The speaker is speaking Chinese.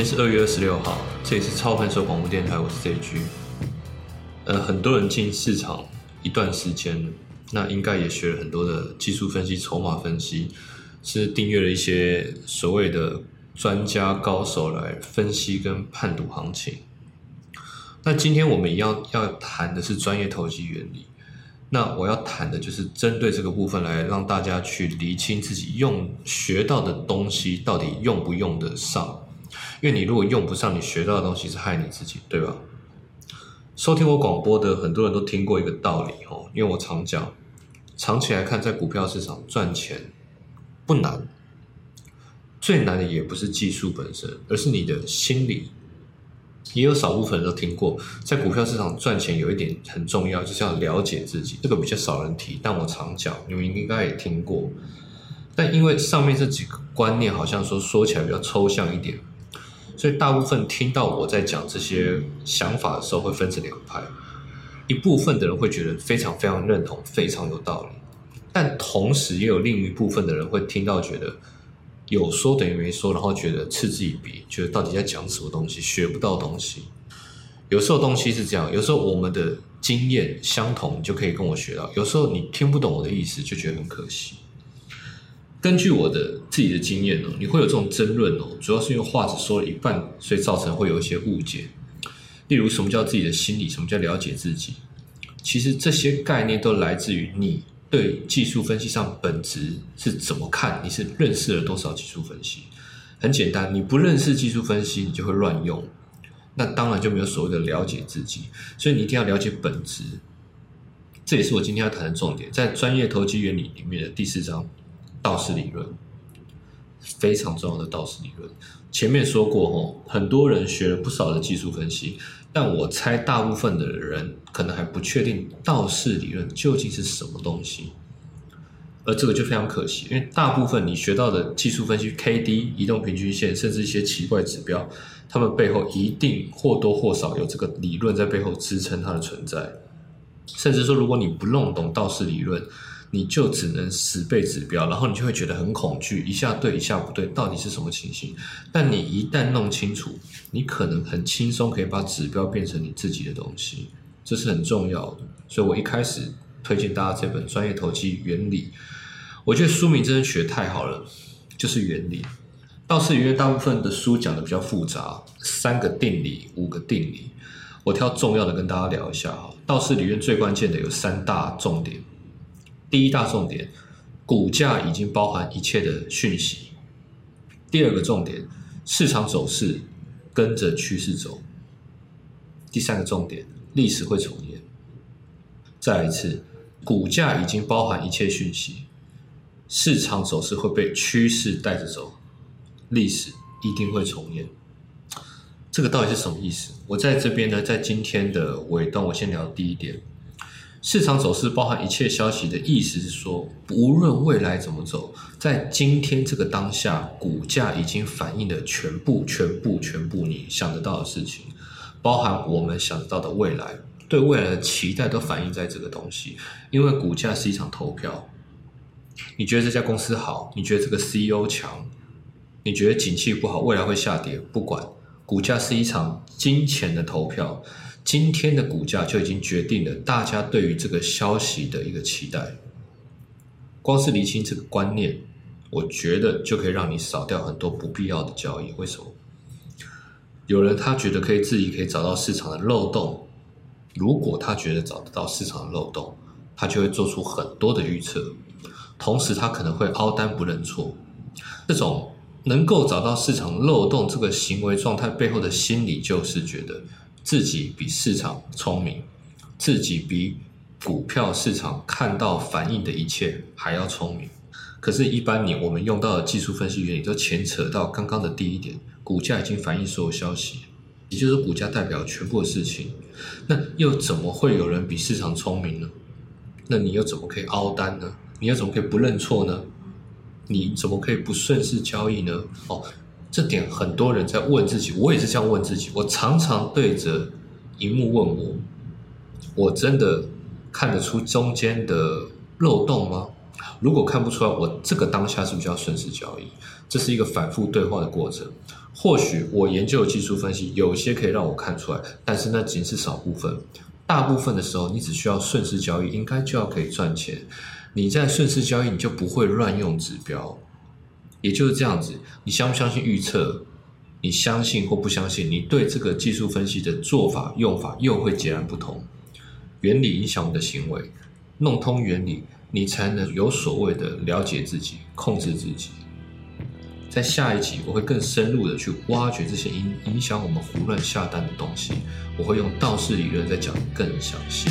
今天是二月二十六号，这里是超分手广播电台，我是 JG。呃，很多人进市场一段时间，那应该也学了很多的技术分析、筹码分析，是订阅了一些所谓的专家高手来分析跟判读行情。那今天我们一样要谈的是专业投机原理。那我要谈的就是针对这个部分来让大家去厘清自己用学到的东西到底用不用得上。因为你如果用不上，你学到的东西是害你自己，对吧？收听我广播的很多人都听过一个道理哦，因为我常讲，长期来看，在股票市场赚钱不难，最难的也不是技术本身，而是你的心理。也有少部分人都听过，在股票市场赚钱有一点很重要，就是要了解自己。这个比较少人提，但我常讲，你们应该也听过。但因为上面这几个观念好像说说起来比较抽象一点。所以大部分听到我在讲这些想法的时候，会分成两派。一部分的人会觉得非常非常认同，非常有道理；但同时也有另一部分的人会听到觉得有说等于没说，然后觉得嗤之以鼻，觉得到底在讲什么东西，学不到东西。有时候东西是这样，有时候我们的经验相同，你就可以跟我学到；有时候你听不懂我的意思，就觉得很可惜。根据我的自己的经验哦，你会有这种争论哦，主要是因为话只说了一半，所以造成会有一些误解。例如，什么叫自己的心理？什么叫了解自己？其实这些概念都来自于你对技术分析上本质是怎么看？你是认识了多少技术分析？很简单，你不认识技术分析，你就会乱用，那当然就没有所谓的了解自己。所以你一定要了解本质，这也是我今天要谈的重点，在专业投机原理里面的第四章。道氏理论非常重要的道氏理论，前面说过哦，很多人学了不少的技术分析，但我猜大部分的人可能还不确定道氏理论究竟是什么东西，而这个就非常可惜，因为大部分你学到的技术分析，K D 移动平均线，甚至一些奇怪指标，他们背后一定或多或少有这个理论在背后支撑它的存在，甚至说，如果你不弄懂道氏理论。你就只能死背指标，然后你就会觉得很恐惧，一下对一下不对，到底是什么情形？但你一旦弄清楚，你可能很轻松可以把指标变成你自己的东西，这是很重要的。所以我一开始推荐大家这本《专业投机原理》，我觉得书名真的取得太好了，就是原理。道氏理论大部分的书讲的比较复杂，三个定理，五个定理，我挑重要的跟大家聊一下哈。道氏理论最关键的有三大重点。第一大重点，股价已经包含一切的讯息。第二个重点，市场走势跟着趋势走。第三个重点，历史会重演。再一次，股价已经包含一切讯息，市场走势会被趋势带着走，历史一定会重演。这个到底是什么意思？我在这边呢，在今天的尾段，我先聊第一点。市场走势包含一切消息的意思是说，无论未来怎么走，在今天这个当下，股价已经反映了全部、全部、全部你想得到的事情，包含我们想得到的未来，对未来的期待都反映在这个东西。因为股价是一场投票，你觉得这家公司好，你觉得这个 CEO 强，你觉得景气不好，未来会下跌，不管，股价是一场金钱的投票。今天的股价就已经决定了大家对于这个消息的一个期待。光是厘清这个观念，我觉得就可以让你少掉很多不必要的交易。为什么？有人他觉得可以自己可以找到市场的漏洞，如果他觉得找得到市场的漏洞，他就会做出很多的预测，同时他可能会凹单不认错。这种能够找到市场漏洞这个行为状态背后的心理，就是觉得。自己比市场聪明，自己比股票市场看到反应的一切还要聪明。可是，一般你我们用到的技术分析原理都牵扯到刚刚的第一点，股价已经反映所有消息，也就是股价代表全部的事情。那又怎么会有人比市场聪明呢？那你又怎么可以凹单呢？你又怎么可以不认错呢？你怎么可以不顺势交易呢？哦。这点很多人在问自己，我也是这样问自己。我常常对着荧幕问我：我真的看得出中间的漏洞吗？如果看不出来，我这个当下是不是叫顺势交易？这是一个反复对话的过程。或许我研究技术分析有些可以让我看出来，但是那仅是少部分。大部分的时候，你只需要顺势交易，应该就要可以赚钱。你在顺势交易，你就不会乱用指标。也就是这样子，你相不相信预测？你相信或不相信？你对这个技术分析的做法用法又会截然不同。原理影响我们的行为，弄通原理，你才能有所谓的了解自己、控制自己。在下一集，我会更深入的去挖掘这些影影响我们胡乱下单的东西。我会用道氏理论再讲更详细。